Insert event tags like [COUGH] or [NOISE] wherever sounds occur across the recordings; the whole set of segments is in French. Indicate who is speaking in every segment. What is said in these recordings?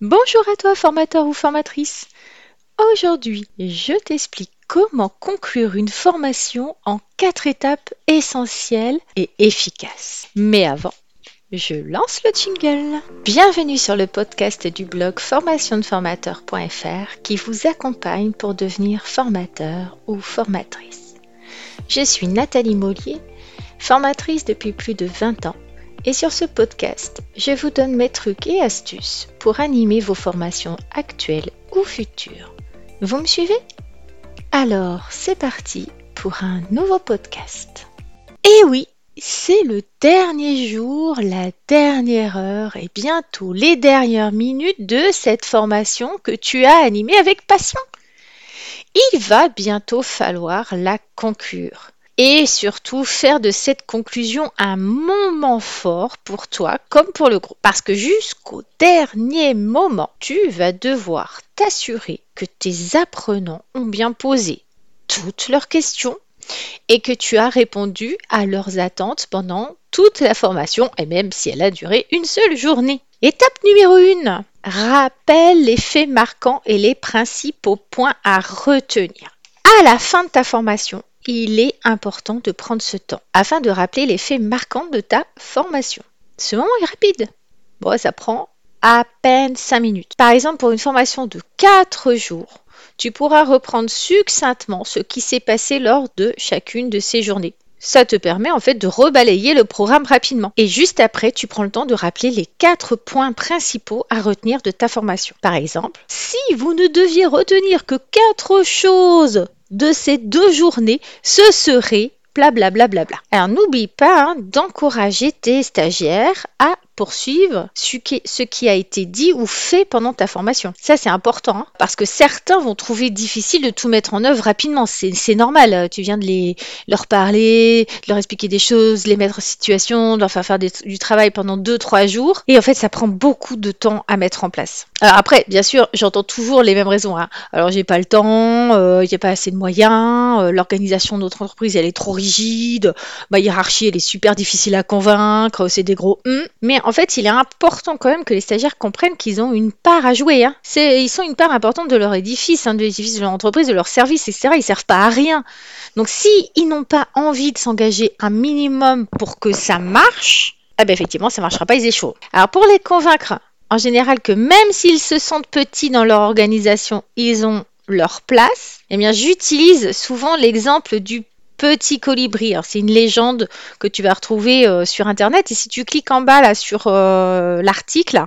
Speaker 1: Bonjour à toi formateur ou formatrice. Aujourd'hui, je t'explique comment conclure une formation en quatre étapes essentielles et efficaces. Mais avant, je lance le jingle. Bienvenue sur le podcast du blog formationdeformateur.fr qui vous accompagne pour devenir formateur ou formatrice. Je suis Nathalie Mollier, formatrice depuis plus de 20 ans et sur ce podcast, je vous donne mes trucs et astuces pour animer vos formations actuelles ou futures. Vous me suivez? Alors, c'est parti pour un nouveau podcast. Et oui, c'est le dernier jour, la dernière heure et bientôt les dernières minutes de cette formation que tu as animée avec passion. Il va bientôt falloir la conclure et surtout faire de cette conclusion un moment fort pour toi comme pour le groupe. Parce que jusqu'au dernier moment, tu vas devoir t'assurer que tes apprenants ont bien posé toutes leurs questions et que tu as répondu à leurs attentes pendant toute la formation et même si elle a duré une seule journée. Étape numéro 1. Rappelle les faits marquants et les principaux points à retenir. À la fin de ta formation, il est important de prendre ce temps afin de rappeler les faits marquants de ta formation. Ce moment est rapide. Bon, ça prend à peine 5 minutes. Par exemple, pour une formation de 4 jours, tu pourras reprendre succinctement ce qui s'est passé lors de chacune de ces journées. Ça te permet en fait de rebalayer le programme rapidement. Et juste après, tu prends le temps de rappeler les quatre points principaux à retenir de ta formation. Par exemple, si vous ne deviez retenir que quatre choses de ces deux journées, ce serait blablabla. Bla bla bla. Alors n'oublie pas hein, d'encourager tes stagiaires à poursuivre ce qui a été dit ou fait pendant ta formation. Ça, c'est important hein, parce que certains vont trouver difficile de tout mettre en œuvre rapidement. C'est normal. Tu viens de les, leur parler, de leur expliquer des choses, les mettre en situation, de leur faire faire du travail pendant 2-3 jours. Et en fait, ça prend beaucoup de temps à mettre en place. Après, bien sûr, j'entends toujours les mêmes raisons. Hein. Alors, j'ai pas le temps, euh, il n'y a pas assez de moyens, euh, l'organisation de notre entreprise, elle est trop rigide, ma hiérarchie, elle est super difficile à convaincre, c'est des gros hum. Mais en fait, il est important quand même que les stagiaires comprennent qu'ils ont une part à jouer. Hein. ils sont une part importante de leur édifice, hein, de l'édifice de leur entreprise, de leur service, etc. Ils servent pas à rien. Donc, s'ils ils n'ont pas envie de s'engager un minimum pour que ça marche, eh ben effectivement, ça marchera pas, ils échouent. Alors, pour les convaincre, en général, que même s'ils se sentent petits dans leur organisation, ils ont leur place, eh bien, j'utilise souvent l'exemple du petit colibri. c'est une légende que tu vas retrouver euh, sur internet et si tu cliques en bas là sur euh, l'article,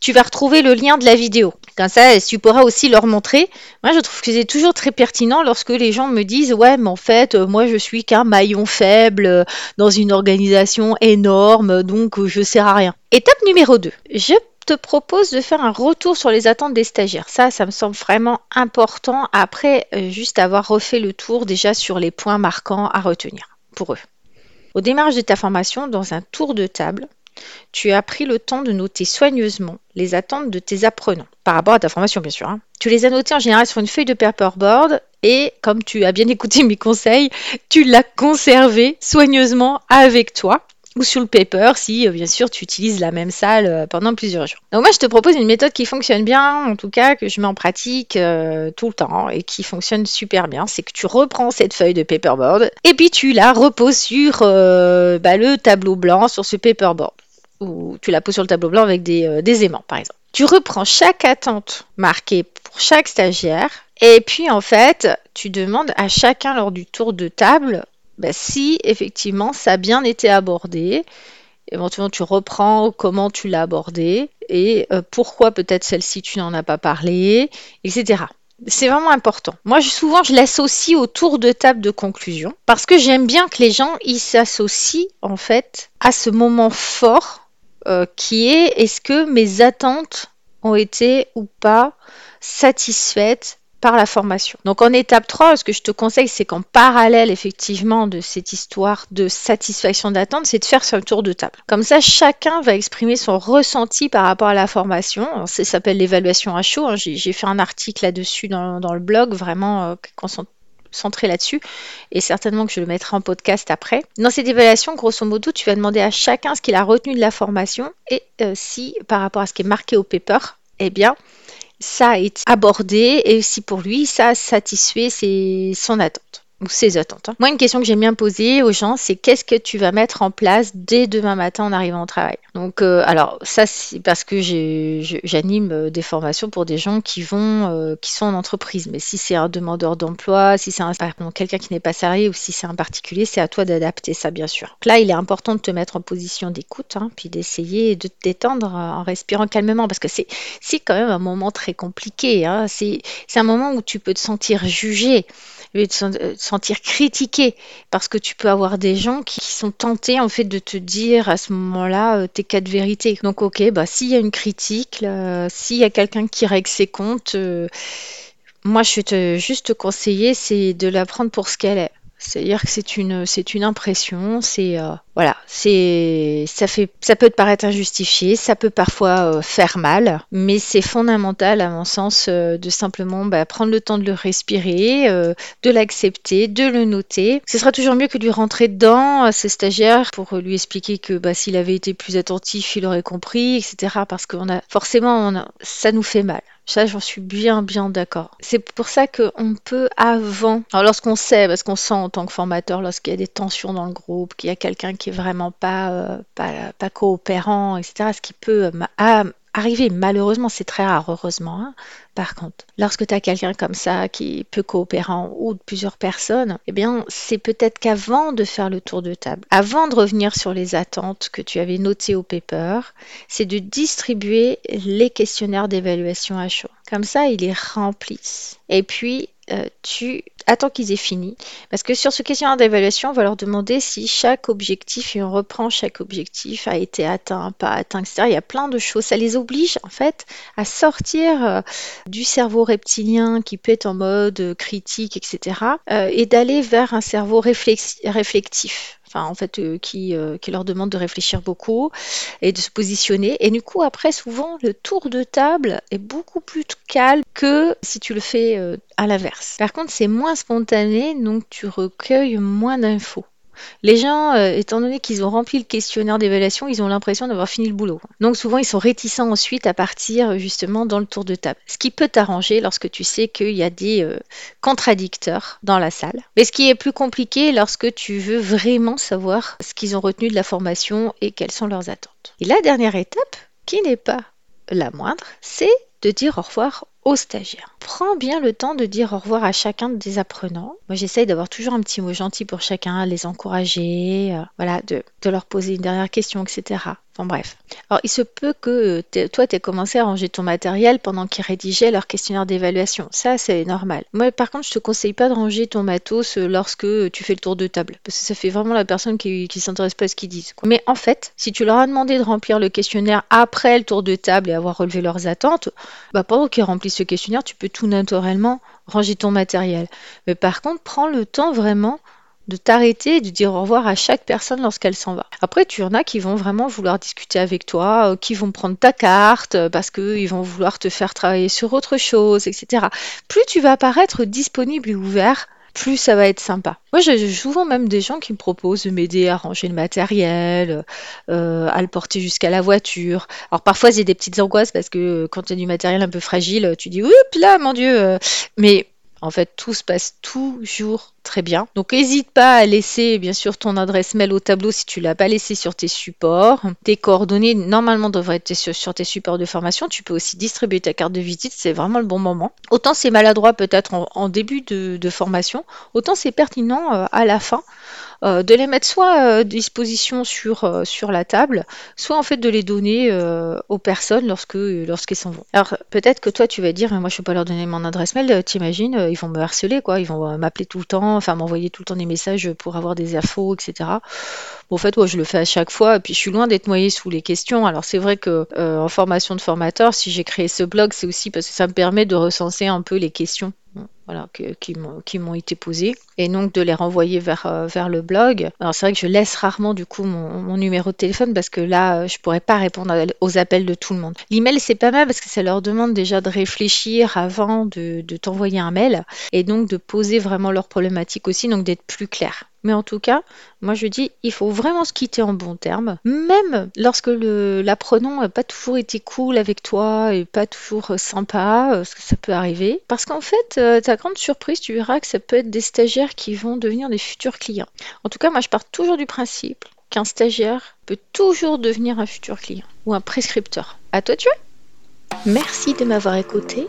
Speaker 1: tu vas retrouver le lien de la vidéo. Comme ça, tu pourras aussi leur montrer. Moi, je trouve que c'est toujours très pertinent lorsque les gens me disent Ouais, mais en fait, euh, moi, je suis qu'un maillon faible dans une organisation énorme, donc je sers à rien. Étape numéro 2. Je te propose de faire un retour sur les attentes des stagiaires. Ça, ça me semble vraiment important après euh, juste avoir refait le tour déjà sur les points marquants à retenir pour eux. Au démarrage de ta formation, dans un tour de table, tu as pris le temps de noter soigneusement les attentes de tes apprenants, par rapport à ta formation bien sûr. Hein. Tu les as notées en général sur une feuille de paperboard et comme tu as bien [LAUGHS] écouté mes conseils, tu l'as conservé soigneusement avec toi ou sur le paper si euh, bien sûr tu utilises la même salle euh, pendant plusieurs jours. Donc moi je te propose une méthode qui fonctionne bien, en tout cas que je mets en pratique euh, tout le temps et qui fonctionne super bien. C'est que tu reprends cette feuille de paperboard et puis tu la reposes sur bah, le tableau blanc sur ce paperboard ou tu la poses sur le tableau blanc avec des, des aimants par exemple. Tu reprends chaque attente marquée pour chaque stagiaire et puis en fait tu demandes à chacun lors du tour de table bah, si effectivement ça a bien été abordé, éventuellement tu reprends comment tu l'as abordé et euh, pourquoi peut-être celle-ci tu n'en as pas parlé, etc. C'est vraiment important. Moi, souvent, je l'associe au tour de table de conclusion parce que j'aime bien que les gens ils s'associent en fait à ce moment fort euh, qui est est-ce que mes attentes ont été ou pas satisfaites la formation. Donc en étape 3, ce que je te conseille, c'est qu'en parallèle effectivement de cette histoire de satisfaction d'attente, c'est de faire un tour de table. Comme ça, chacun va exprimer son ressenti par rapport à la formation. Ça s'appelle l'évaluation à chaud. Hein. J'ai fait un article là-dessus dans, le blog, vraiment euh, centré là-dessus et certainement que je le mettrai en podcast après. Dans cette évaluation, grosso modo, tu vas demander à chacun ce qu'il a retenu de la formation et euh, si par rapport à ce qui est marqué au paper, eh bien, ça a été abordé et si pour lui, ça a satisfait son attente ou ses attentes. Moi, une question que j'aime bien poser aux gens, c'est qu'est-ce que tu vas mettre en place dès demain matin en arrivant au travail? Donc, euh, alors ça, c'est parce que j'anime euh, des formations pour des gens qui vont, euh, qui sont en entreprise. Mais si c'est un demandeur d'emploi, si c'est un, quelqu'un qui n'est pas salarié ou si c'est un particulier, c'est à toi d'adapter ça, bien sûr. là, il est important de te mettre en position d'écoute, hein, puis d'essayer de te détendre en respirant calmement, parce que c'est quand même un moment très compliqué. Hein. C'est un moment où tu peux te sentir jugé te sentir critiqué parce que tu peux avoir des gens qui sont tentés en fait de te dire à ce moment-là euh, tes quatre vérités. Donc ok, bah s'il y a une critique, s'il y a quelqu'un qui règle ses comptes, euh, moi je vais te juste te conseiller c'est de la prendre pour ce qu'elle est. C'est-à-dire que c'est une, c'est une impression, c'est euh, voilà, c'est ça peut te paraître injustifié, ça peut parfois euh, faire mal, mais c'est fondamental à mon sens euh, de simplement bah, prendre le temps de le respirer, de l'accepter, de le noter. Ce sera toujours mieux que de lui rentrer dedans à ses stagiaires pour lui expliquer que bah, s'il avait été plus attentif, il aurait compris, etc. Parce qu'on a forcément, ça nous fait mal. Ça, j'en suis bien, bien d'accord. C'est pour ça qu'on peut avant, lorsqu'on sait, parce qu'on sent en tant que formateur, lorsqu'il y a des tensions dans le groupe, qu'il y a quelqu'un qui est vraiment pas, euh, pas, coopérant, etc., ce qui peut euh, arriver. Malheureusement, c'est très rare, heureusement. Hein. Par contre, lorsque tu as quelqu'un comme ça qui est peu coopérant ou plusieurs personnes, eh bien, c'est peut-être qu'avant de faire le tour de table, avant de revenir sur les attentes que tu avais notées au paper, c'est de distribuer les questionnaires d'évaluation à chaud. Comme ça, ils les remplissent. Et puis, euh, tu attends qu'ils aient fini. Parce que sur ce questionnaire d'évaluation, on va leur demander si chaque objectif, et on reprend chaque objectif, a été atteint, pas atteint, etc. Il y a plein de choses. Ça les oblige, en fait, à sortir euh, du cerveau reptilien qui peut être en mode critique, etc. Euh, et d'aller vers un cerveau réflectif en fait, euh, qui, euh, qui leur demande de réfléchir beaucoup et de se positionner. Et du coup, après, souvent, le tour de table est beaucoup plus calme que si tu le fais euh, à l'inverse. Par contre, c'est moins spontané, donc tu recueilles moins d'infos. Les gens, euh, étant donné qu'ils ont rempli le questionnaire d'évaluation, ils ont l'impression d'avoir fini le boulot. Donc souvent, ils sont réticents ensuite à partir justement dans le tour de table. Ce qui peut t'arranger lorsque tu sais qu'il y a des euh, contradicteurs dans la salle. Mais ce qui est plus compliqué lorsque tu veux vraiment savoir ce qu'ils ont retenu de la formation et quelles sont leurs attentes. Et la dernière étape, qui n'est pas la moindre, c'est de dire au revoir stagiaires. Prends bien le temps de dire au revoir à chacun des apprenants. Moi, j'essaye d'avoir toujours un petit mot gentil pour chacun, les encourager, euh, voilà, de, leur poser une dernière question, etc. Enfin bref. Alors, il se peut que toi, tu aies commencé à ranger ton matériel pendant qu'ils rédigeaient leur questionnaire d'évaluation. Ça, c'est normal. Moi, par contre, je te conseille pas de ranger ton matos euh, lorsque tu fais le tour de table. Parce que ça fait vraiment la personne qui, qui s'intéresse pas à ce qu'ils disent. Mais en fait, si tu leur as demandé de remplir le questionnaire après le tour de table et avoir relevé leurs attentes, bah, pendant qu'ils remplissent ce questionnaire, tu peux tout naturellement ranger ton matériel. Mais par contre, prends le temps vraiment de t'arrêter et de dire au revoir à chaque personne lorsqu'elle s'en va. Après, tu en as qui vont vraiment vouloir discuter avec toi, euh, qui vont prendre ta carte euh, parce qu'ils vont vouloir te faire travailler sur autre chose, etc. Plus tu vas paraître disponible et ouvert, plus ça va être sympa. Moi, j'ai souvent même des gens qui me proposent de m'aider à ranger le matériel, euh, à le porter jusqu'à la voiture. Alors parfois, j'ai des petites angoisses parce que quand tu as du matériel un peu fragile, tu dis, oups là, mon Dieu. Mais en fait, tout se passe toujours très bien. Donc, n'hésite pas à laisser, bien sûr, ton adresse mail au tableau si tu l'as pas laissé sur tes supports. Tes coordonnées, normalement, devraient être sur, tes supports de formation. Tu peux aussi distribuer ta carte de visite. C'est vraiment le bon moment. Autant c'est maladroit peut-être en, début de, formation, autant c'est pertinent euh, à la fin euh, de les mettre soit à euh, disposition sur, sur la table, soit en fait de les donner aux personnes lorsque lorsqu'ils s'en vont. Alors peut-être que toi tu vas dire, moi je ne peux pas leur donner mon adresse mail, t'imagines, ils vont me harceler quoi, ils vont m'appeler tout le temps, enfin m'envoyer tout le temps des messages pour avoir des infos, etc. Bon, en fait, moi, je le fais à chaque fois, et puis je suis loin d'être noyée sous les questions. Alors c'est vrai que en formation de formateur, si j'ai créé ce blog, c'est aussi parce que ça me permet de recenser un peu les questions voilà, qui m'ont été posées, et donc de les renvoyer vers, euh, vers le blog. Alors c'est vrai que je laisse rarement du coup mon, numéro de téléphone parce que là, euh, je pourrais pas répondre aux appels de tout le monde. L'email, c'est pas mal parce que ça leur demande déjà de réfléchir avant de, de t'envoyer un mail, et donc de poser vraiment leurs problématiques aussi, donc d'être plus clair. Mais en tout cas, moi je dis, il faut vraiment se quitter en bons termes, même lorsque l'apprenant n'a pas toujours été cool avec toi et pas toujours sympa, euh, parce que ça peut arriver. Parce qu'en fait, euh, ta grande surprise, tu verras que ça peut être des stagiaires qui vont devenir des futurs clients. En tout cas, moi je pars toujours du principe qu'un stagiaire peut toujours devenir un futur client ou un prescripteur. À toi tu vois Merci de m'avoir écouté.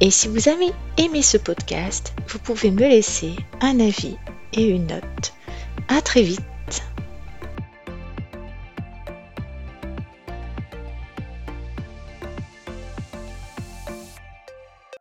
Speaker 1: Et si vous avez aimé ce podcast, vous pouvez me laisser un avis et une note. À très vite